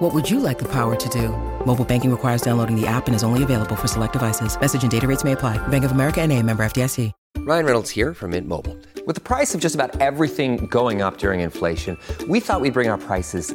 What would you like the power to do? Mobile banking requires downloading the app and is only available for select devices. Message and data rates may apply. Bank of America and a member FDIC. Ryan Reynolds here from Mint Mobile. With the price of just about everything going up during inflation, we thought we'd bring our prices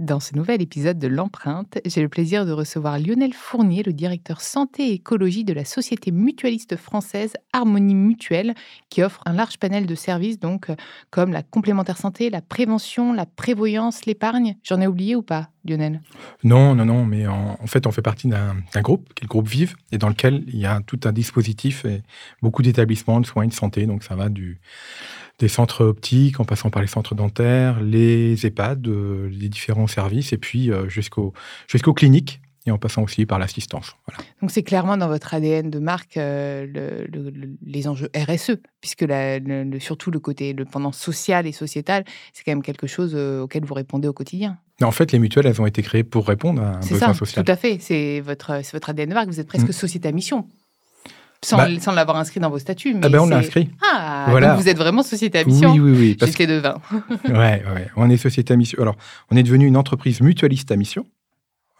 Dans ce nouvel épisode de L'Empreinte, j'ai le plaisir de recevoir Lionel Fournier, le directeur santé et écologie de la société mutualiste française Harmonie Mutuelle, qui offre un large panel de services, donc euh, comme la complémentaire santé, la prévention, la prévoyance, l'épargne. J'en ai oublié ou pas, Lionel? Non, non, non, mais en, en fait, on fait partie d'un groupe, qui est le groupe Vive, et dans lequel il y a tout un dispositif et beaucoup d'établissements de soins et de santé. Donc, ça va du, des centres optiques, en passant par les centres dentaires, les EHPAD, euh, les différents services, et puis euh, jusqu'au- jusqu'aux cliniques, et en passant aussi par l'assistance. Voilà. Donc c'est clairement dans votre ADN de marque euh, le- le- le- les enjeux RSE, puisque la- le- le- surtout le côté, le pendant social et sociétal, c'est quand même quelque chose auquel vous répondez au quotidien. En fait, les mutuelles, elles ont été créées pour répondre à un C'est besoin ça, social. tout à fait. C'est votre, votre ADN de marque. Vous êtes presque Mm. société à mission. Sans, Bah- sans l'avoir inscrit dans vos statuts. Mais Ah ben, on l'a inscrit. Ah, Voilà. donc vous êtes vraiment société à mission. Oui, oui, oui. Parce J'étais devin. que, ouais, ouais, on est société à mission. Alors, on est devenu une entreprise mutualiste à mission.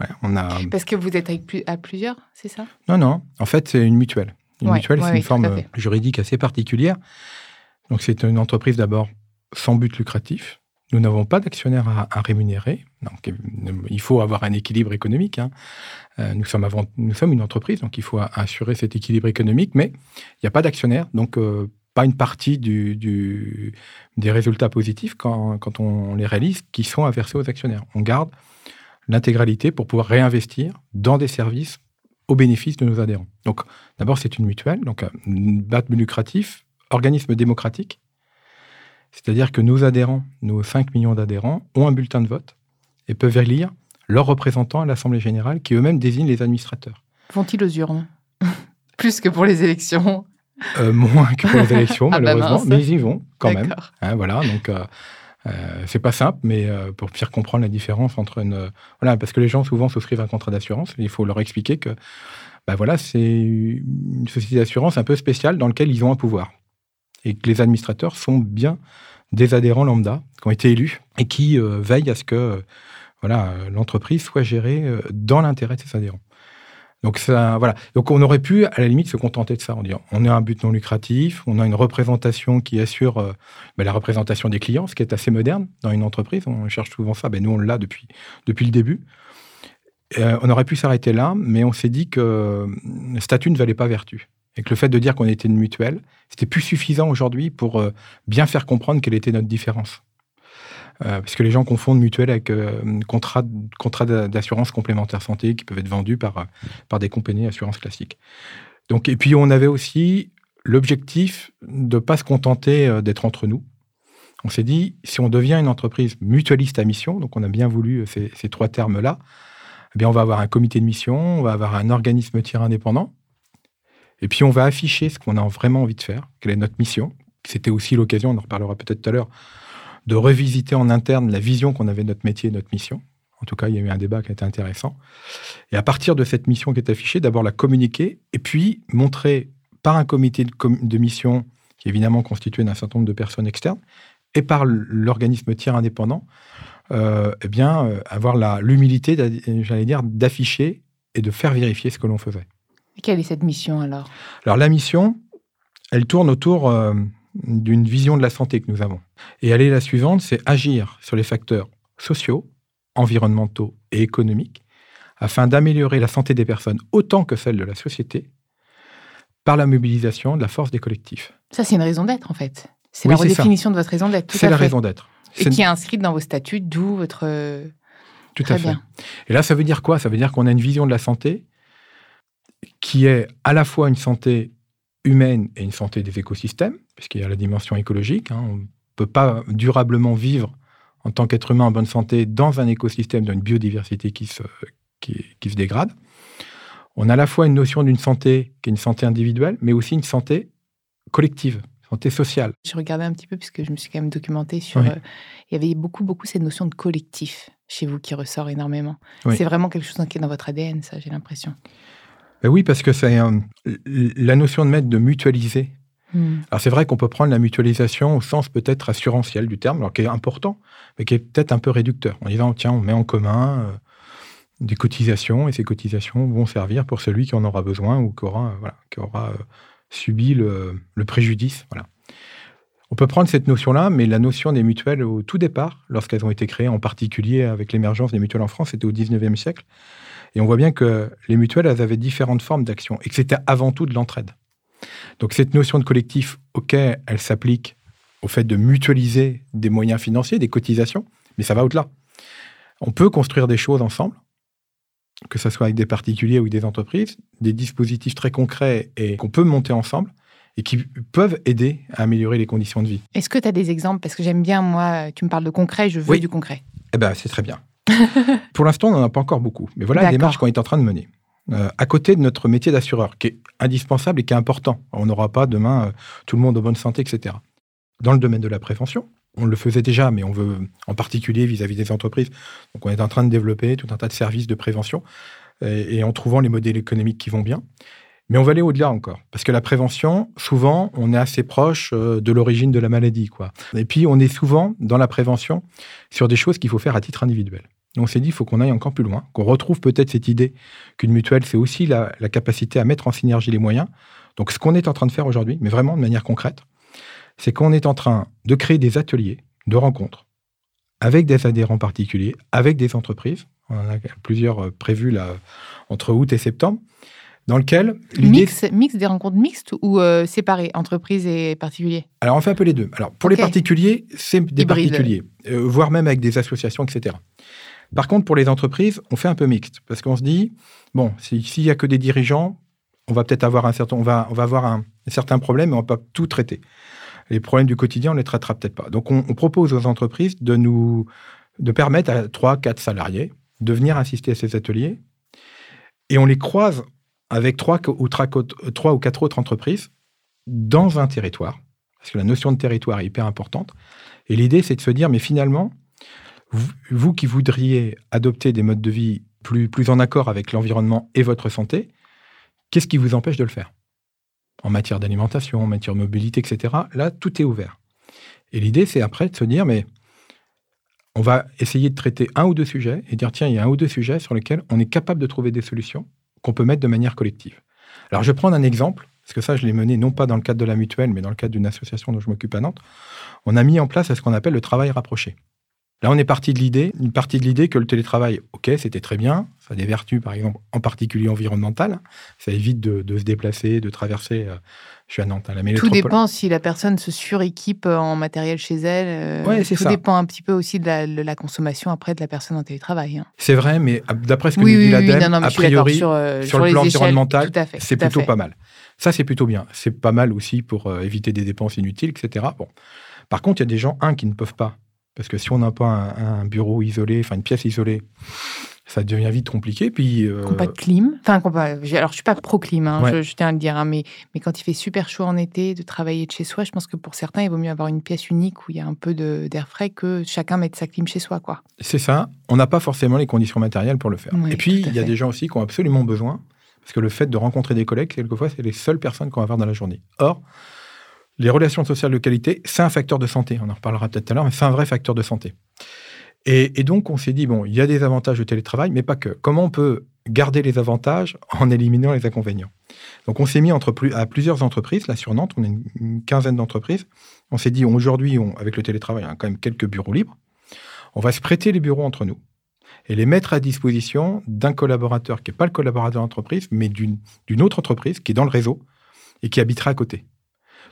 Ouais, on a. Parce que vous êtes avec plus- à plusieurs, c'est ça? Non, non. En fait, c'est une mutuelle. Une Ouais, mutuelle, ouais, c'est une forme euh, juridique assez particulière. Donc, c'est une entreprise d'abord sans but lucratif. Nous n'avons pas d'actionnaires à, rémunérer. Donc, euh, il faut avoir un équilibre économique. hein. Euh, nous, sommes une entreprise, donc il faut assurer cet équilibre économique, mais il n'y a pas d'actionnaires, donc euh, pas une partie des résultats positifs quand, quand on les réalise qui sont à verser aux actionnaires. On garde l'intégralité pour pouvoir réinvestir dans des services au bénéfice de nos adhérents. Donc, d'abord, c'est une mutuelle, donc un bat lucratif, organisme démocratique. C'est-à-dire que nos adhérents, nos 5 millions d'adhérents, ont un bulletin de vote et peuvent élire leurs représentants à l'Assemblée générale qui eux-mêmes désignent les administrateurs. Vont-ils aux urnes Plus que pour les élections. Euh, moins que pour les élections, Ah bah malheureusement, mais ils y vont quand même. Hein, voilà, donc euh, euh, c'est pas simple, mais euh, pour faire comprendre la différence entre une. euh, voilà, parce que les gens souvent souscrivent un contrat d'assurance, il faut leur expliquer que bah voilà, c'est une société d'assurance un peu spéciale dans laquelle ils ont un pouvoir. Et que les administrateurs sont bien des adhérents lambda qui ont été élus et qui euh, veillent à ce que euh, voilà, euh, l'entreprise soit gérée dans l'intérêt de ses adhérents. Donc, ça, voilà. Donc, on aurait pu, à la limite, se contenter de ça. On dit, on a un but non lucratif, on a une représentation qui assure ben, la représentation des clients, ce qui est assez moderne dans une entreprise. On cherche souvent ça. Ben, nous, on l'a depuis, depuis le début. On aurait pu s'arrêter là, mais on s'est dit que le statut ne valait pas vertu. Et que le fait de dire qu'on était une mutuelle, c'était plus suffisant aujourd'hui pour euh, bien faire comprendre quelle était notre différence. Euh, parce que les gens confondent mutuelle avec euh, contrat, contrat d'a- d'assurance complémentaire santé qui peuvent être vendus par, euh, par des compagnies d'assurance classiques. Donc, et puis, on avait aussi l'objectif de ne pas se contenter d'être entre nous. On s'est dit, si on devient une entreprise mutualiste à mission, donc on a bien voulu ces, ces trois termes-là, eh bien, on va avoir un comité de mission, on va avoir un organisme tiers indépendant, et puis on va afficher ce qu'on a vraiment envie de faire, quelle est notre mission. C'était aussi l'occasion, on en reparlera peut-être tout à l'heure, de revisiter en interne la vision qu'on avait de notre métier et de notre mission. En tout cas, il y a eu un débat qui a été intéressant. Et à partir de cette mission qui est affichée, d'abord la communiquer et puis montrer par un comité de, mission qui est évidemment constitué d'un certain nombre de personnes externes et par l'organisme tiers indépendant, euh, eh bien, euh, avoir l'humilité, j'allais dire, d'afficher et de faire vérifier ce que l'on faisait. Et Quelle est cette mission alors? Alors la mission, elle tourne autour euh, d'une vision de la santé que nous avons. Et elle est la suivante, c'est agir sur les facteurs sociaux, environnementaux et économiques afin d'améliorer la santé des personnes autant que celle de la société par la mobilisation de la force des collectifs. Ça, c'est une raison d'être en fait. C'est Oui, la redéfinition de votre raison d'être. C'est la fait. raison d'être. Et qui est inscrite dans vos statuts, d'où votre. euh, Tout Très à fait. Et là, ça veut dire quoi? Ça veut dire qu'on a une vision de la santé qui est à la fois une santé humaine et une santé des écosystèmes, puisqu'il y a la dimension écologique. hein. On ne peut pas durablement vivre en tant qu'être humain en bonne santé dans un écosystème, dans une biodiversité qui se, qui, qui se dégrade. On a à la fois une notion d'une santé qui est une santé individuelle, mais aussi une santé collective, santé sociale. Je regardais un petit peu puisque je me suis quand même documentée sur. Oui. euh, il y avait beaucoup, beaucoup cette notion de collectif chez vous qui ressort énormément. Oui. C'est vraiment quelque chose qui est dans votre ADN, ça, j'ai l'impression. Ben oui, parce que c'est euh, la notion de mettre de mutualiser Hmm. Alors c'est vrai qu'on peut prendre la mutualisation au sens peut-être assurantiel du terme, alors qui est important, mais qui est peut-être un peu réducteur, en disant tiens, on met en commun euh, des cotisations et ces cotisations vont servir pour celui qui en aura besoin ou qui aura, euh, voilà, qui aura subi le, le préjudice. Voilà. On peut prendre cette notion-là, mais la notion des mutuelles au tout départ, lorsqu'elles ont été créées, en particulier avec l'émergence des mutuelles en France, c'était au 19e siècle. Et on voit bien que les mutuelles, elles avaient différentes formes d'action et que c'était avant tout de l'entraide. Donc cette notion de collectif, ok, elle s'applique au fait de mutualiser des moyens financiers, des cotisations, mais ça va au-delà. On peut construire des choses ensemble, que ce soit avec des particuliers ou des entreprises, des dispositifs très concrets et qu'on peut monter ensemble et qui peuvent aider à améliorer les conditions de vie. Est-ce que tu as des exemples? Parce que j'aime bien, moi, tu me parles de concret, je veux Oui. du concret. Eh ben, c'est très bien. Pour l'instant, on n'en a pas encore beaucoup. Mais voilà la démarche qu'on est en train de mener. Euh, à côté de notre métier d'assureur, qui est indispensable et qui est important. On n'aura pas demain euh, tout le monde en bonne santé, etc. Dans le domaine de la prévention, on le faisait déjà, mais on veut, en particulier vis-à-vis des entreprises. Donc, on est en train de développer tout un tas de services de prévention et, et en trouvant les modèles économiques qui vont bien. Mais on va aller au-delà encore. Parce que la prévention, souvent, on est assez proche euh, de l'origine de la maladie. Quoi. Et puis, on est souvent, dans la prévention, sur des choses qu'il faut faire à titre individuel. Et on s'est dit, il faut qu'on aille encore plus loin, qu'on retrouve peut-être cette idée qu'une mutuelle, c'est aussi la, la capacité à mettre en synergie les moyens. Donc, ce qu'on est en train de faire aujourd'hui, mais vraiment de manière concrète, c'est qu'on est en train de créer des ateliers de rencontres avec des adhérents particuliers, avec des entreprises. On en a plusieurs euh, prévus là, entre août et septembre, dans lequel. Mix, mix des rencontres mixtes ou euh, séparées, entreprises et particuliers? Alors, on fait un peu les deux. Alors, pour les particuliers, c'est des Hybride. particuliers, euh, voire même avec des associations, etc. Par contre, pour les entreprises, on fait un peu mixte, parce qu'on se dit, bon, si- s'il n'y a que des dirigeants, on va peut-être avoir un certain, on va, on va avoir un, certain problème, mais on ne va pas tout traiter. Les problèmes du quotidien, on ne les traitera peut-être pas. Donc, on, on propose aux entreprises de nous, de permettre à 3, 4 salariés de venir assister à ces ateliers, et on les croise avec 3 ou, 3 ou 4 autres entreprises dans un territoire, parce que la notion de territoire est hyper importante. Et l'idée, c'est de se dire, mais finalement, vous, qui voudriez adopter des modes de vie plus, plus en accord avec l'environnement et votre santé, qu'est-ce qui vous empêche de le faire? En matière d'alimentation, en matière de mobilité, etc. Là, tout est ouvert. Et l'idée, c'est après de se dire, mais on va essayer de traiter un ou deux sujets et dire, tiens, il y a un ou deux sujets sur lesquels on est capable de trouver des solutions qu'on peut mettre de manière collective. Alors, je vais prendre un exemple, parce que ça, je l'ai mené non pas dans le cadre de la mutuelle, mais dans le cadre d'une association dont je m'occupe à Nantes. On a mis en place ce qu'on appelle le travail rapproché. Là, on est parti de l'idée, une partie de l'idée que le télétravail, ok, c'était très bien, ça a des vertus, par exemple, en particulier environnementales. Ça évite de, de se déplacer, de traverser. euh, je suis à Nantes, hein, la Tout métropole. dépend si la personne se suréquipe euh, en matériel chez elle. euh, Ouais, c'est tout ça. dépend un petit peu aussi de la, de la consommation après de la personne en télétravail. hein. C'est vrai, mais à- d'après ce que Oui, nous dit oui, l'ADEME, a priori, sur, euh, sur sur le plan échelles, environnemental, tout à c'est tout à plutôt pas mal. Ça, c'est plutôt bien. C'est pas mal aussi pour euh, éviter des dépenses inutiles, etc. Bon. Par contre, il y a des gens, un, qui ne peuvent pas. Parce que si on n'a pas un, un bureau isolé, enfin une pièce isolée, ça devient vite compliqué. Puis, euh, pas de clim. Enfin, pas- alors, je suis pas pro-clim, hein, Ouais. je, je tiens à le dire, hein, mais, mais quand il fait super chaud en été, de travailler de chez soi, je pense que pour certains, il vaut mieux avoir une pièce unique où il y a un peu d'air frais que chacun mette sa clim chez soi. quoi. c'est ça. On n'a pas forcément les conditions matérielles pour le faire. Et puis, il y a des gens aussi qui ont absolument besoin, Parce que le fait de rencontrer des collègues, quelquefois, c'est les seules personnes qu'on va voir dans la journée. Or, les relations sociales de qualité, c'est un facteur de santé. On en reparlera peut-être tout à l'heure, mais c'est un vrai facteur de santé. Et, donc, on s'est dit, bon, il y a des avantages au télétravail, mais pas que. Comment on peut garder les avantages en éliminant les inconvénients? Donc, on s'est mis entre à plusieurs entreprises. Là, sur Nantes, on a une, une quinzaine d'entreprises. On s'est dit, aujourd'hui, avec le télétravail, on a quand même quelques bureaux libres. On va se prêter les bureaux entre nous et les mettre à disposition d'un collaborateur qui n'est pas le collaborateur d'entreprise, mais d'une autre entreprise qui est dans le réseau et qui habitera à côté.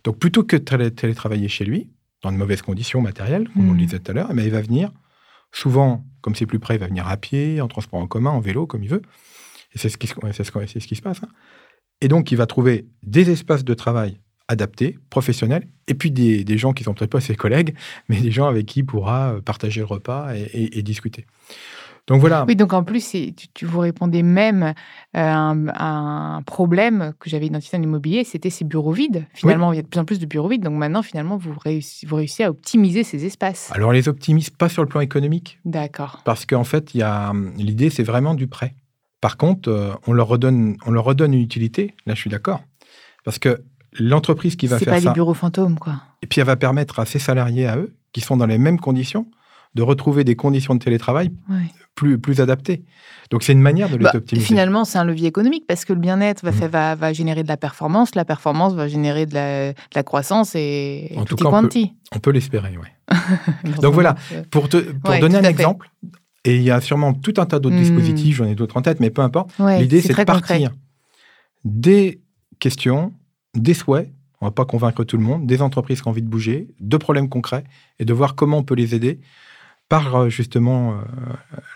Donc, plutôt que de télé- télétravailler chez lui, dans de mauvaises conditions matérielles, comme on le Mhm. disait tout à l'heure, mais il va venir, souvent, comme c'est plus près, il va venir à pied, en transport en commun, en vélo, comme il veut. Et c'est ce, qui c'est ce, qui se passe. hein. Et donc, il va trouver des espaces de travail adaptés, professionnels, et puis des, des gens qui sont peut-être pas ses collègues, mais des gens avec qui il pourra euh, partager le repas et, et- et discuter. Donc voilà. Oui, donc en plus, c'est- tu, tu vous répondez même euh, un, un problème que j'avais identifié dans l'immobilier, c'était ces bureaux vides. Finalement, il y a de plus en plus de bureaux vides. Donc maintenant, finalement, vous réussissez, vous réussissez à optimiser ces espaces. Alors, on les optimise pas sur le plan économique, D'accord. parce qu'en fait, il y a l'idée, c'est vraiment du prêt. Par contre, euh, on leur redonne, on leur redonne une utilité. Là, je suis d'accord, parce que l'entreprise qui va C'est faire pas ça, des bureaux fantômes, quoi. et puis elle va permettre à ses salariés, à eux, qui sont dans les mêmes conditions, de retrouver des conditions de télétravail Ouais. plus, plus adaptées. Donc, c'est une manière de les Bah, optimiser. finalement, c'est un levier économique parce que le bien-être va, faire- va, va générer de la performance, la performance va générer de la, de la croissance et, En tout cas, on peut- quanti. On peut l'espérer, oui. Donc voilà. Pour, te, pour Ouais, donner un exemple, et il y a sûrement tout un tas d'autres Hmm. dispositifs, j'en ai d'autres en tête, mais peu importe. ouais, L'idée, c'est de concret. partir des questions, des souhaits, on ne va pas convaincre tout le monde, des entreprises qui ont envie de bouger, de problèmes concrets, et de voir comment on peut les aider par euh, justement euh,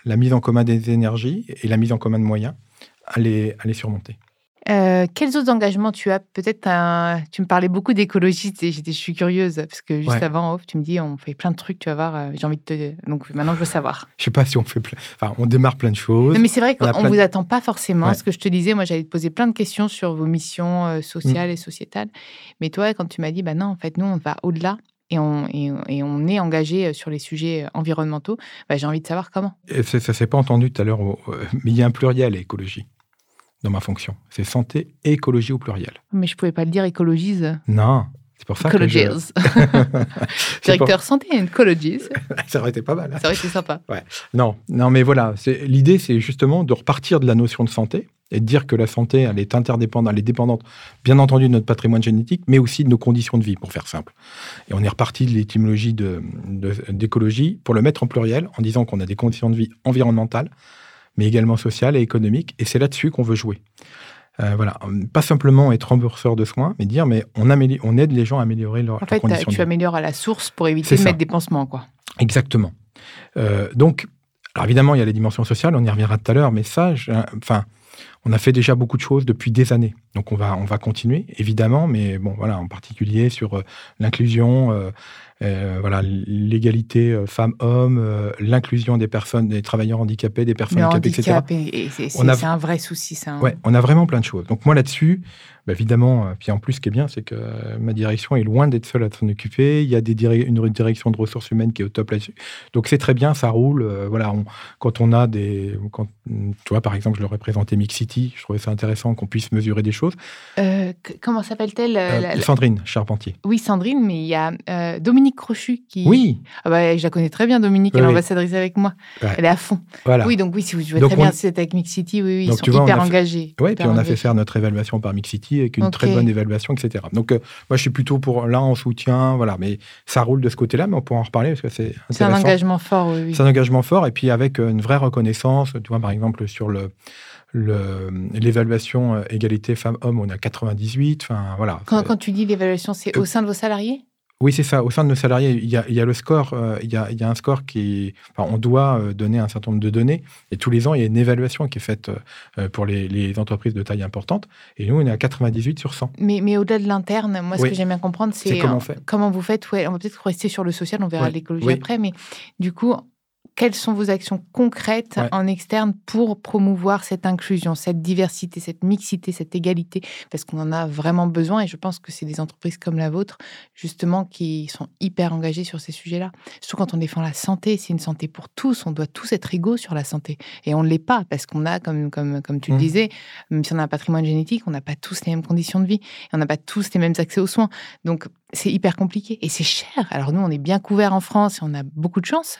la mise en commun des énergies et la mise en commun de moyens à les, à les surmonter. Euh, quels autres engagements tu as? Peut-être un... tu me parlais beaucoup d'écologie, et je suis curieuse parce que juste Ouais. avant, off, tu me dis on fait plein de trucs, tu vas voir, euh, j'ai envie de te. Donc maintenant, je veux savoir. Je sais pas si on fait plein, enfin, on démarre plein de choses. Non, mais c'est vrai qu'on ne de- vous attend pas forcément. Ouais. Ce que je te disais, moi, j'allais te poser plein de questions sur vos missions euh, sociales Mm. et sociétales. Mais toi, quand tu m'as dit, bah non, en fait, nous, on va au-delà et on, et, et on est engagé sur les sujets environnementaux, bah, j'ai envie de savoir comment. Et ça s'est pas entendu tout à l'heure, mais il y a un pluriel écologie dans ma fonction. C'est santé et écologie au pluriel. Mais je pouvais pas le dire, écologise. Non, c'est pour ça que je... Pour- Directeur santé et ecologies. ça aurait été pas mal. hein. Ça aurait été sympa. Non, non, mais voilà. L'idée, c'est justement de repartir de la notion de santé et de dire que la santé, elle est interdépendante, elle est dépendante, bien entendu, de notre patrimoine génétique, mais aussi de nos conditions de vie, pour faire simple. Et on est reparti de l'étymologie de- de- d'écologie pour le mettre en pluriel en disant qu'on a des conditions de vie environnementales, mais également sociales et économiques. Et c'est là-dessus qu'on veut jouer. Euh, voilà, pas simplement être rembourseur de soins, mais dire mais on, on aide les gens à améliorer leur, En fait, de tu vie. améliores à la source pour éviter de ça. mettre des pansements, quoi. Exactement. Euh, donc, alors évidemment, il y a les dimensions sociales, on y reviendra tout à l'heure, mais ça, enfin, on a fait déjà beaucoup de choses depuis des années. Donc, on va, on va continuer, évidemment, mais bon, voilà, en particulier sur euh, l'inclusion, euh, voilà, l'égalité euh, femmes-hommes, euh, l'inclusion des personnes, des travailleurs handicapés, des personnes Le handicapées, etc. handicap, c'est, a- un vrai souci, ça. hein. Ouais, on a vraiment plein de choses. Donc moi là-dessus, bah, évidemment, puis en plus, ce qui est bien, c'est que ma direction est loin d'être seule à s'en occuper. Il y a des une direction de ressources humaines qui est au top là-dessus. Donc c'est très bien, ça roule. Euh, voilà, on- quand on a des, quand, tu vois, par exemple, je leur ai présenté Mix City. Je trouvais ça intéressant qu'on puisse mesurer des choses. Euh, comment s'appelle-t-elle la- Sandrine Charpentier. Oui, Sandrine, mais il y a euh, Dominique Crochu qui. Oui, Ah bah, je la connais très bien, Dominique, Oui, elle est oui. ambassadrice avec moi. Ouais. Elle est à fond. voilà. Oui, donc oui, si vous jouez Donc très bien, c'est avec Mix City, oui, oui, ils sont tu vois, on hyper a fait- engagés. Hyper puis on a fait faire notre évaluation par Mix City avec une très bonne évaluation, etc. Donc euh, moi, je suis plutôt pour là en soutien, voilà. Mais ça roule de ce côté-là, mais on pourra en reparler parce que c'est C'est un engagement fort, oui. oui. C'est un engagement fort et puis avec euh, une vraie reconnaissance. Tu vois, par exemple, sur le l'évaluation euh, égalité femmes-hommes, on est à 98. Enfin, voilà. Quand, quand tu dis l'évaluation, c'est Euh, au sein de vos salariés? Oui, c'est ça. Au sein de nos salariés, il y a, il y a le score. euh, il, y a, il y a un score qui. enfin, on doit euh, donner un certain nombre de données et tous les ans, il y a une évaluation qui est faite euh, pour les, les entreprises de taille importante. Et nous, on est à 98 sur 100. Mais, mais au-delà de l'interne, moi, ce que j'aime bien comprendre, c'est comment comment vous faites. Ouais, on va peut-être rester sur le social, on verra l'écologie Oui. après, mais du coup, quelles sont vos actions concrètes Ouais. en externe pour promouvoir cette inclusion, cette diversité, cette mixité, cette égalité? Parce qu'on en a vraiment besoin et je pense que c'est des entreprises comme la vôtre, justement, qui sont hyper engagées sur ces sujets-là. Surtout quand on défend la santé, c'est une santé pour tous, on doit tous être égaux sur la santé. Et on ne l'est pas parce qu'on a, comme, comme, comme tu le Mhm. disais, même si on a un patrimoine génétique, on n'a pas tous les mêmes conditions de vie et on n'a pas tous les mêmes accès aux soins. Donc, c'est hyper compliqué et c'est cher. Alors nous, on est bien couverts en France et on a beaucoup de chance,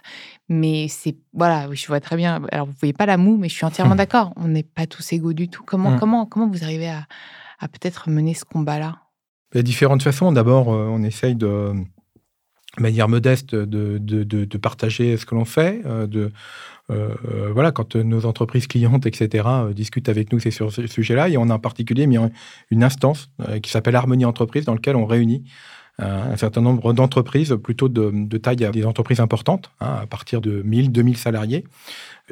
mais c'est voilà, je vois très bien. Alors vous voyez pas la moue, mais je suis entièrement d'accord. On n'est pas tous égaux du tout. Comment Mm. comment comment vous arrivez à, à peut-être mener ce combat-là? Il y a différentes façons. D'abord, euh, on essaye de de manière modeste de, de, de- de partager ce que l'on fait. euh, de, euh, voilà, quand nos entreprises clientes, etc., discutent avec nous, c'est sur ce sujet-là. Et on a en particulier mis une instance qui s'appelle Harmonie Entreprise, dans laquelle on réunit un certain nombre d'entreprises, plutôt de, taille des entreprises importantes, hein, à partir de 1000, 2000 salariés.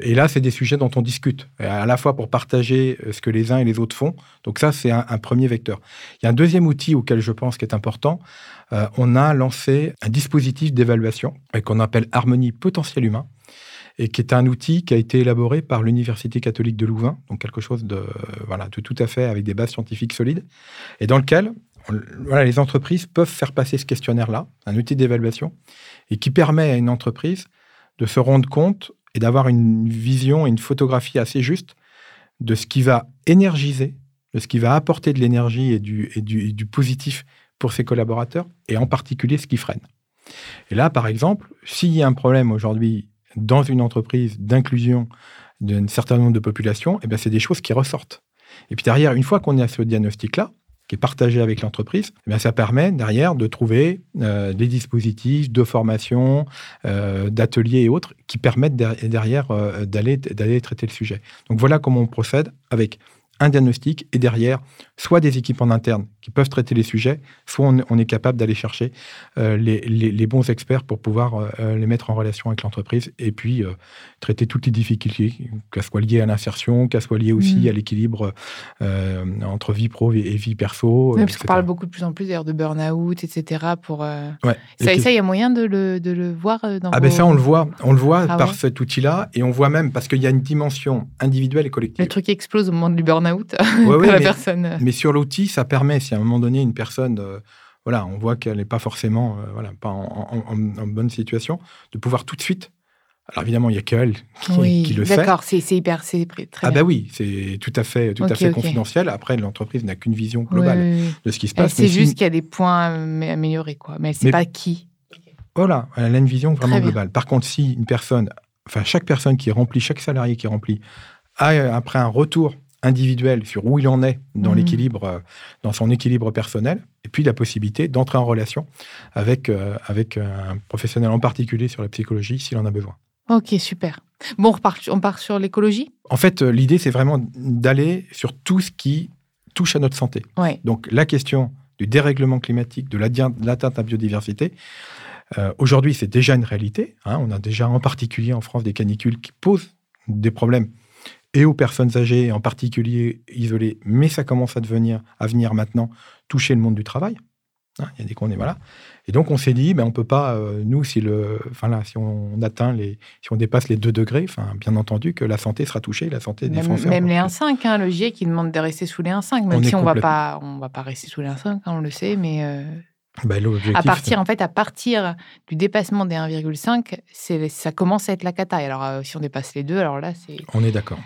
Et là, c'est des sujets dont on discute, à la fois pour partager euh, ce que les uns et les autres font. Donc ça, c'est un, premier vecteur. Il y a un deuxième outil auquel je pense qui est important. Euh, on a lancé un dispositif d'évaluation euh, qu'on appelle Harmonie potentiel humain et qui est un outil qui a été élaboré par l'Université catholique de Louvain, donc quelque chose de, euh, voilà, de tout à fait avec des bases scientifiques solides, et dans lequel les entreprises peuvent faire passer ce questionnaire-là, un outil d'évaluation, et qui permet à une entreprise de se rendre compte et d'avoir une vision et une photographie assez juste de ce qui va énergiser, de ce qui va apporter de l'énergie et du, positif pour ses collaborateurs, et en particulier ce qui freine. Et là, par exemple, s'il y a un problème aujourd'hui dans une entreprise d'inclusion d'un certain nombre de populations, eh bien, c'est des choses qui ressortent. Et puis derrière, une fois qu'on est à ce diagnostic-là, partagé avec l'entreprise, eh ça permet derrière de trouver euh, des dispositifs de formation, euh, d'ateliers et autres qui permettent der- derrière euh, d'aller traiter le sujet. Donc voilà comment on procède avec un diagnostic et derrière, soit des équipes en interne qui peuvent traiter les sujets, soit on, on est capable d'aller chercher euh, les, les- les bons experts pour pouvoir euh, les mettre en relation avec l'entreprise et puis euh, traiter toutes les difficultés, qu'elles soient liées à l'insertion, qu'elles soient liées aussi Mhm. à l'équilibre euh, entre vie pro et, et vie perso. Oui, euh, Parce qu'on parle beaucoup de plus en plus d'ailleurs de burn-out, etc. Pour euh, Ouais. ça, Et ça, il y a moyen de le, de le voir euh, dans Ah ben vos- ça, on le voit, on le voit Ah par ouais cet outil-là, et on voit même parce qu'il y a une dimension individuelle et Le collective. truc explose au moment du burn-out. Ouais, ouais, la mais- personne. euh, Mais sur l'outil, ça permet, si à un moment donné une personne, euh, voilà, on voit qu'elle n'est pas forcément, euh, voilà, pas en, en- en- en bonne situation, de pouvoir tout de suite. Alors évidemment, il n'y a qu'elle qui, oui, qui le sait. d'accord, c'est c'est hyper, c'est très Ah bah oui, c'est tout à fait, tout à fait confidentiel. Après, l'entreprise n'a qu'une vision globale oui, oui. de ce qui se passe. sait si- juste qu'il y a des points à am- améliorer, quoi. Mais elle sait Mais- pas qui. Voilà, elle a une vision vraiment globale. Par contre, si une personne, enfin chaque personne qui remplit, chaque salarié qui remplit, a euh, après un retour individuel sur où il en est dans Mhm. l'équilibre, euh, dans son équilibre personnel, et puis la possibilité d'entrer en relation avec, euh, avec un professionnel en particulier sur la psychologie s'il en a besoin. Ok, super. Bon, on, repart, on part sur l'écologie? En fait, euh, l'idée, c'est vraiment d'aller sur tout ce qui touche à notre santé. Ouais. Donc la question du dérèglement climatique, de l'atteinte à la biodiversité, euh, aujourd'hui c'est déjà une réalité. hein. on a déjà en particulier en France des canicules qui posent des problèmes et aux personnes âgées, en particulier isolées, mais ça commence à devenir, à venir maintenant, toucher le monde du travail. Hein, Il y a des qu'on est voilà. Et donc on s'est dit, ben, on peut pas, euh, nous, si le, enfin là, si on atteint les, si on dépasse les 2 degrés, enfin bien entendu que la santé sera touchée, la santé des Même, Français. même les particulier. 1,5, hein, le GIEC qui demande de rester sous les 1,5, même On si on va pas, on va pas rester sous les 1,5, hein, on le sait, mais euh, Ben, à partir, en fait, à partir du dépassement des 1,5, c'est, ça commence à être la cata. Et alors, euh, si on dépasse les deux, alors là, c'est, on est d'accord.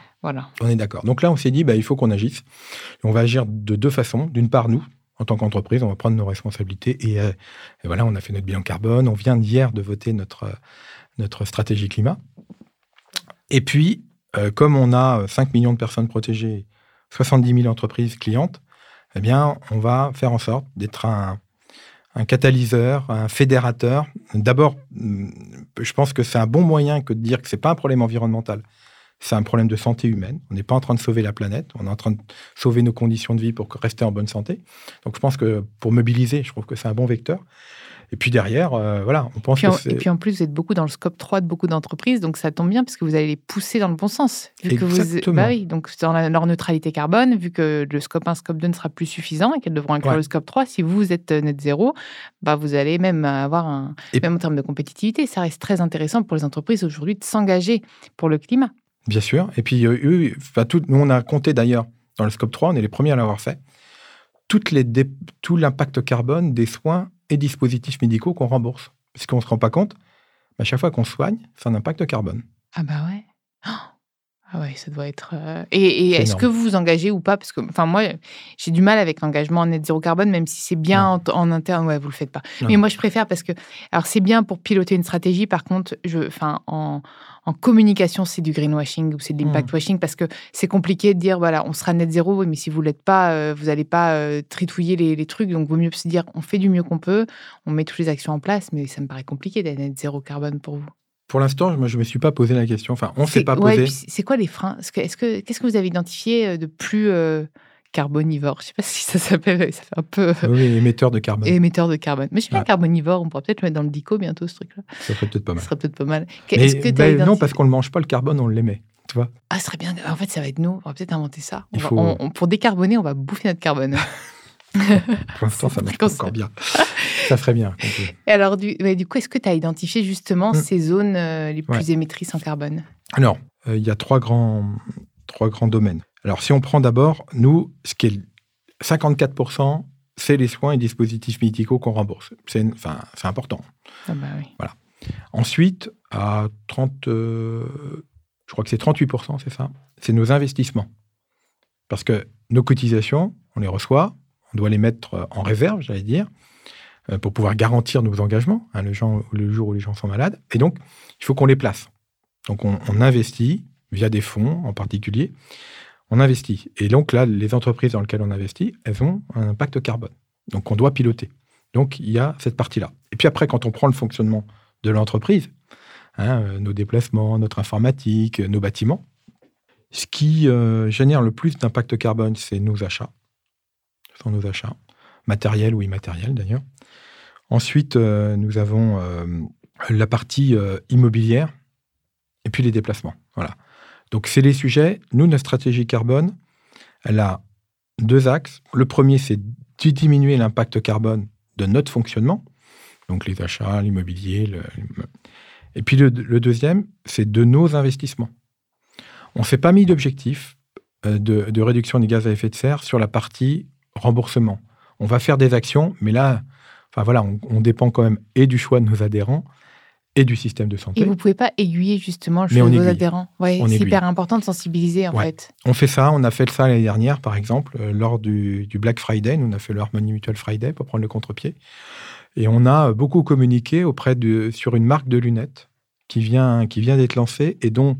On est d'accord. Donc là, on s'est dit, bah, il faut qu'on agisse. On va agir de deux façons. D'une part, nous, en tant qu'entreprise, on va prendre nos responsabilités. Et, euh, voilà, on a fait notre bilan carbone. On vient hier de voter notre, euh, stratégie climat. Et puis, euh, comme on a 5 millions de personnes protégées, 70 000 entreprises clientes, eh bien, on va faire en sorte d'être un, un catalyseur, un fédérateur. D'abord, hum, je pense que c'est un bon moyen que de dire que c'est pas un problème environnemental c'est un problème de santé humaine. On n'est pas en train de sauver la planète, on est en train de sauver nos conditions de vie pour rester en bonne santé. Donc je pense que pour mobiliser, je trouve que c'est un bon vecteur. Et puis derrière, euh, voilà, on pense Puis en- et puis en plus, vous êtes beaucoup dans le scope 3 de beaucoup d'entreprises, donc ça tombe bien parce que vous allez les pousser dans le bon sens. Vu que vous, bah oui, donc dans la- leur neutralité carbone, vu que le scope 1, scope 2 ne sera plus suffisant et qu'elles devront inclure Ouais. le scope 3, si vous êtes euh, net zéro, bah vous allez même avoir un. Et- Même en termes de compétitivité, ça reste très intéressant pour les entreprises aujourd'hui de s'engager pour le climat. Bien sûr. Et puis, euh, eux, enfin, tout, nous, on a compté d'ailleurs dans le scope 3, on est les premiers à l'avoir fait, toutes les dé- tout l'impact carbone des soins et dispositifs médicaux qu'on rembourse. Parce qu'on ne se rend pas compte, mais à chaque fois qu'on soigne, c'est un impact carbone. Ah bah ouais. Oh Ah ouais, ça doit être. euh, Et, est-ce énorme. que vous vous engagez ou pas? Parce que, enfin, moi, j'ai du mal avec l'engagement en net zéro carbone, même si c'est bien en, en interne. Ouais, vous le faites pas. Non. Mais moi, je préfère parce que, alors, c'est bien pour piloter une stratégie. Par contre, je, enfin, en, en communication, c'est du greenwashing ou c'est de l'impact washing parce que c'est compliqué de dire, voilà, on sera net zéro, mais si vous l'êtes pas, euh, vous n'allez pas euh, tritouiller les, les trucs. Donc, vaut mieux se dire, on fait du mieux qu'on peut, on met toutes les actions en place, mais ça me paraît compliqué d'être net zéro carbone pour vous. Pour l'instant, moi, je ne me suis pas posé la question. Enfin, on ne s'est pas ouais, posé. c'est quoi les freins? Est-ce que, est-ce que, Qu'est-ce que vous avez identifié euh, de plus euh, carbonivore Je sais pas si ça s'appelle, ça fait un peu Oui, émetteur de carbone. émetteur de carbone. Mais je suis bien Ouais. carbonivore, on pourrait peut-être le mettre dans le dico bientôt, ce truc-là. Ça serait peut-être pas mal. serait peut-être pas mal. Mais que ben, non, parce qu'on ne le mange pas, le carbone, on l'émet. Tu vois Ah, ce serait bien. En fait, ça va être nous. On va peut-être inventer ça. On Il va- faut- on- on- pour décarboner, on va bouffer notre carbone. Pour l'instant, ça marche pas ça. encore bien. ça serait bien. Et alors, du, ouais, du coup, est-ce que tu as identifié justement Mm. ces zones euh, les plus Ouais. émettrices en carbone? Alors, euh, il y a trois grands, trois grands domaines. Alors, si on prend d'abord, nous, ce qui est 54%, c'est les soins et dispositifs médicaux qu'on rembourse. C'est enfin, important. Ah bah oui. Ensuite, à 30, euh, je crois que c'est 38%, c'est ça, c'est nos investissements. Parce que nos cotisations, on les reçoit, on doit les mettre en réserve, j'allais dire, euh, pour pouvoir garantir nos engagements, hein, le, jour où les gens sont malades. Et donc, il faut qu'on les place. Donc, on, on investit via des fonds en particulier. On investit. Et donc, là, les entreprises dans lesquelles on investit, elles ont un impact carbone. Donc, on doit piloter. Donc, il y a cette partie-là. Et puis après, quand on prend le fonctionnement de l'entreprise, hein, euh, nos déplacements, notre informatique, euh, nos bâtiments, ce qui euh, génère le plus d'impact carbone, c'est nos achats. Ce sont nos achats, matériels ou immatériels d'ailleurs. Ensuite, nous avons la partie immobilière et puis les déplacements. Voilà. Donc, c'est les sujets. Nous, notre stratégie carbone, elle a deux axes. Le premier, c'est de diminuer l'impact carbone de notre fonctionnement, donc les achats, l'immobilier. Et puis le, deuxième, c'est de nos investissements. On ne s'est pas mis d'objectif euh, de, réduction des gaz à effet de serre sur la partie remboursement. On va faire des actions, mais là, enfin voilà, on dépend quand même et du choix de nos adhérents et du système de santé. Et vous pouvez pas aiguiller justement le vos aiguille. adhérents. Ouais, On c'est hyper important de sensibiliser en Ouais. fait. On fait ça, on a fait ça l'année dernière, par exemple, euh, lors du, du Black Friday. Nous, on a fait le Harmony Mutual Friday pour prendre le contre-pied. Et on a beaucoup communiqué auprès de, sur une marque de lunettes qui vient, qui vient d'être lancée et dont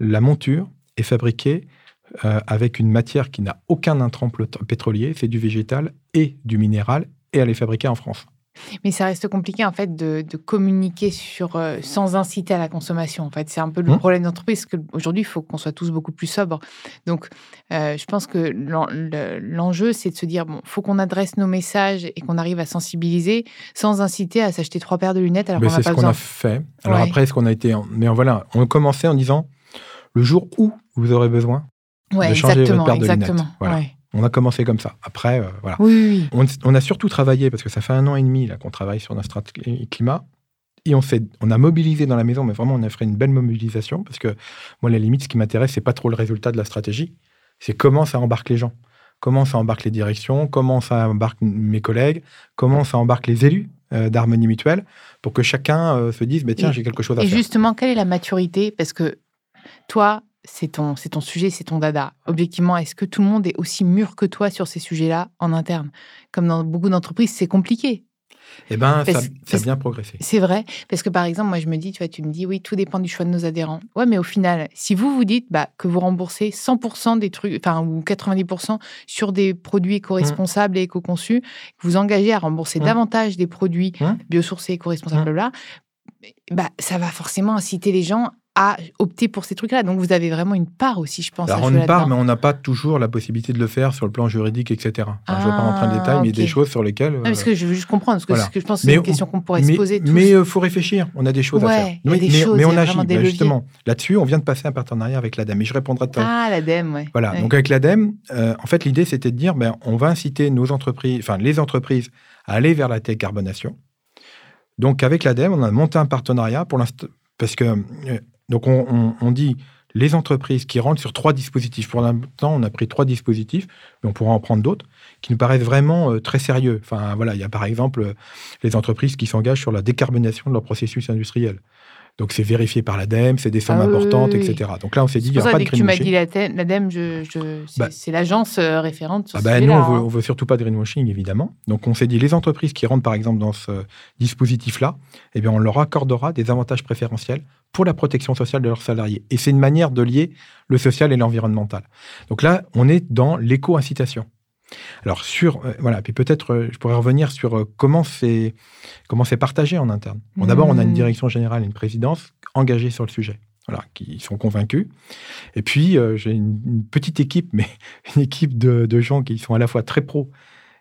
la monture est fabriquée euh, avec une matière qui n'a aucun intrant pétrolier. C'est du végétal et du minéral et elle est fabriquée en France. Mais ça reste compliqué en fait de, de communiquer sur euh, sans inciter à la consommation. En fait, c'est un peu le Mmh. problème d'entreprise. qu'aujourd'hui, il faut qu'on soit tous beaucoup plus sobres. Donc, euh, je pense que l'en- le- l'enjeu, c'est de se dire bon, faut qu'on adresse nos messages et qu'on arrive à sensibiliser sans inciter à s'acheter trois paires de lunettes alors Mais qu'on n'a c'est ce qu'on a fait. Alors Ouais. après, ce qu'on a été... en- Mais voilà, on commençait en disant, le jour où vous aurez besoin, Ouais, de changer votre paire de lunettes. Voilà. ouais. On a commencé comme ça. Après, euh, voilà. Oui, oui. On, on a surtout travaillé, parce que ça fait un an et demi là, qu'on travaille sur notre stratégie climat, et on, on a mobilisé dans la maison, mais vraiment, on a fait une belle mobilisation, parce que moi, la limite, ce qui m'intéresse, c'est pas trop le résultat de la stratégie, c'est comment ça embarque les gens, comment ça embarque les directions, comment ça embarque mes collègues, comment ça embarque les élus euh, d'Harmonie Mutuelle, pour que chacun euh, se dise, bah, tiens, Et- j'ai quelque chose à Et faire. justement, quelle est la maturité? Parce que toi, c'est ton, c'est ton sujet, c'est ton dada. Objectivement, est-ce que tout le monde est aussi mûr que toi sur ces sujets-là en interne? Comme dans beaucoup d'entreprises, c'est compliqué. Eh ben, ça, ça a bien progressé. C'est vrai, parce que par exemple, moi je me dis, tu vois, tu me dis, oui, tout dépend du choix de nos adhérents. Ouais, mais au final, si vous vous dites bah, que vous remboursez 100% des trucs, enfin, ou 90% sur des produits éco-responsables et éco-conçus, que vous engagez à rembourser Mmh. davantage des produits Mmh. biosourcés, éco-responsables, Mmh. blabla, bah, ça va forcément inciter les gens à opter pour ces trucs-là. Donc vous avez vraiment une part aussi, je pense. Alors, on jouer une part, mais on n'a pas toujours la possibilité de le faire sur le plan juridique, etc. Enfin, je ne vais pas rentrer dans le Ah, détail, mais il y a des choses sur lesquelles. Non, parce euh, que je veux juste comprendre, parce que, voilà. ce que je pense que Mais c'est une on- question qu'on pourrait mais, se poser tous. Mais il faut réfléchir, on a des choses à faire. a Oui, des mais, choses, mais on a agit. des Bah, justement, là-dessus, on vient de passer un partenariat avec l'ADEME, et je répondrai tout à. Ah, l'ADEME, ouais. Voilà, Ouais. donc avec l'ADEME, euh, en fait, l'idée, c'était de dire, ben, on va inciter nos entreprises, enfin les entreprises, à aller vers la décarbonation. Donc avec l'ADEME, on a monté un partenariat pour l'instant, parce que, euh, donc on, dit, les entreprises qui rentrent sur trois dispositifs. Pour l'instant, on a pris trois dispositifs, mais on pourra en prendre d'autres, qui nous paraissent vraiment euh, très sérieux. Enfin, voilà, il y a par exemple euh, les entreprises qui s'engagent sur la décarbonation de leur processus industriel. Donc c'est vérifié par l'ADEME, c'est des sommes Ah importantes, oui, oui. etc. Donc là, on s'est dit, il n'y aura ça, pas dès de que tu m'as greenwashing. dit l'ADEME, l'ADEME, je, je- c'est Bah. c'est l'agence euh, référente sur Ah ce bah, nous, sujet-là, on veut, hein. on veut surtout pas de greenwashing, évidemment. Donc, on s'est dit, les entreprises qui rentrent, par exemple, dans ce dispositif-là, eh bien, on leur accordera des avantages préférentiels pour la protection sociale de leurs salariés. Et c'est une manière de lier le social et l'environnemental. Donc là, on est dans l'éco-incitation. Alors, sur, euh, voilà, puis peut-être, euh, je pourrais revenir sur euh, comment c'est comment c'est partagé en interne. Bon, D'abord, on a une Mhm. direction générale et une présidence engagées sur le sujet. Voilà, qui sont convaincus. Et puis, euh, j'ai une, une petite équipe, mais une équipe de, de gens qui sont à la fois très pros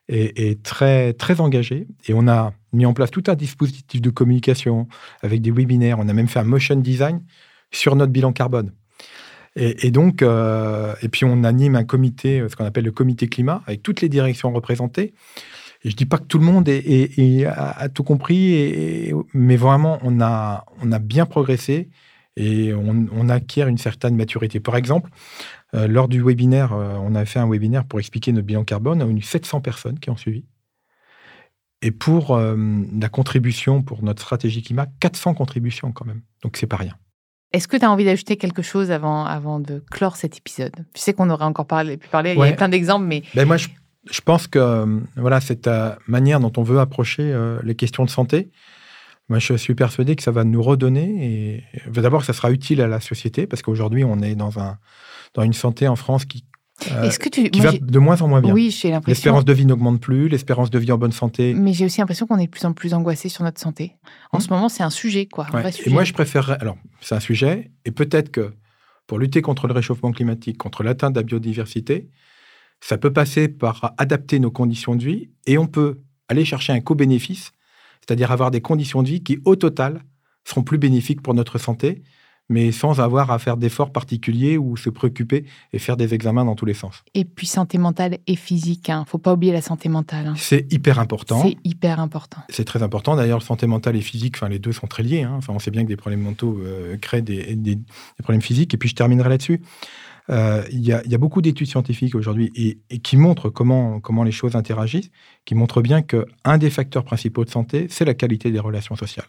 et, et très, très engagés. Et on a mis en place tout un dispositif de communication avec des webinaires. On a même fait un motion design sur notre bilan carbone. Et, donc, euh, et puis on anime un comité, euh, ce qu'on appelle le comité climat, avec toutes les directions représentées. Et je dis pas que tout le monde a, tout compris, mais vraiment, on a, bien progressé et on, acquiert une certaine maturité. Par exemple, euh, lors du webinaire, on a fait un webinaire pour expliquer notre bilan carbone. On a eu 700 personnes qui ont suivi. Et pour la contribution pour notre stratégie climat, 400 contributions quand même. Donc c'est pas rien. Est-ce que tu as envie d'ajouter quelque chose avant, avant de clore cet épisode? Je sais qu'on aurait encore parlé, pu parler, il y avait plein d'exemples, mais Ben moi, je, je pense que euh, voilà, cette euh, manière dont on veut approcher euh, les questions de santé, moi, je suis persuadé que ça va nous redonner. Et d'abord, ça sera utile à la société parce qu'aujourd'hui, on est dans un dans une santé en France qui est-ce que tu... qui moi, va de moins en moins bien. Oui, j'ai l'impression... L'espérance de vie n'augmente plus, l'espérance de vie en bonne santé. Mais j'ai aussi l'impression qu'on est de plus en plus angoissé sur notre santé. En Hmm. ce moment, c'est un sujet, quoi. Un Ouais. vrai Et moi, je préférerais. Alors, c'est un sujet, et peut-être que pour lutter contre le réchauffement climatique, contre l'atteinte de la biodiversité, ça peut passer par adapter nos conditions de vie, et on peut aller chercher un co-bénéfice, c'est-à-dire avoir des conditions de vie qui, au total, seront plus bénéfiques pour notre santé, mais sans avoir à faire d'efforts particuliers ou se préoccuper et faire des examens dans tous les sens. Et puis santé mentale et physique. Hein. Faut pas oublier la santé mentale. hein. C'est hyper important. C'est hyper important. C'est très important. D'ailleurs, santé mentale et physique, enfin, les deux sont très liés. hein. Enfin, on sait bien que des problèmes mentaux euh, créent des, des- des problèmes physiques. Et puis, je terminerai là-dessus. Euh, Il y, a, il y a beaucoup d'études scientifiques aujourd'hui et, et qui montrent comment, comment les choses interagissent, qui montrent bien qu'un des facteurs principaux de santé, c'est la qualité des relations sociales.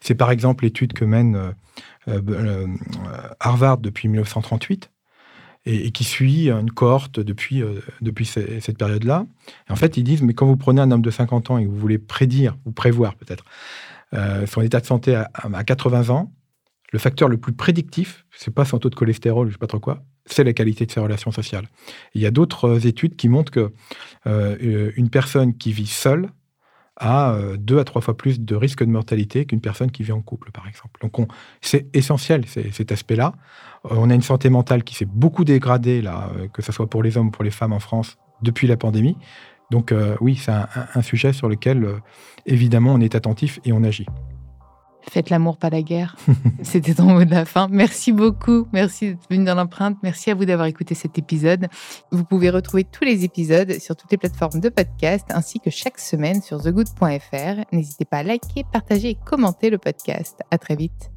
C'est par exemple l'étude que mène euh, euh, euh, Harvard depuis 1938 et, qui suit une cohorte depuis, depuis ce- cette période-là. En fait, ils disent, mais quand vous prenez un homme de 50 ans et que vous voulez prédire, ou prévoir peut-être, son état de santé à, à 80 ans, le facteur le plus prédictif, c'est pas son taux de cholestérol, je sais pas trop quoi, c'est la qualité de ses relations sociales. Il y a d'autres études qui montrent que une personne qui vit seule a euh, deux à trois fois plus de risque de mortalité qu'une personne qui vit en couple, par exemple. Donc, on- c'est essentiel, cet aspect-là. Euh, on a une santé mentale qui s'est beaucoup dégradée, là, euh, que ce soit pour les hommes ou pour les femmes en France, depuis la pandémie. Donc, oui, c'est un, sujet sur lequel, évidemment, on est attentif et on agit. Faites l'amour, pas la guerre. C'était ton mot de la fin. Merci beaucoup. Merci d'être venu dans l'empreinte. Merci à vous d'avoir écouté cet épisode. Vous pouvez retrouver tous les épisodes sur toutes les plateformes de podcast ainsi que chaque semaine sur thegood.fr. N'hésitez pas à liker, partager et commenter le podcast. À très vite.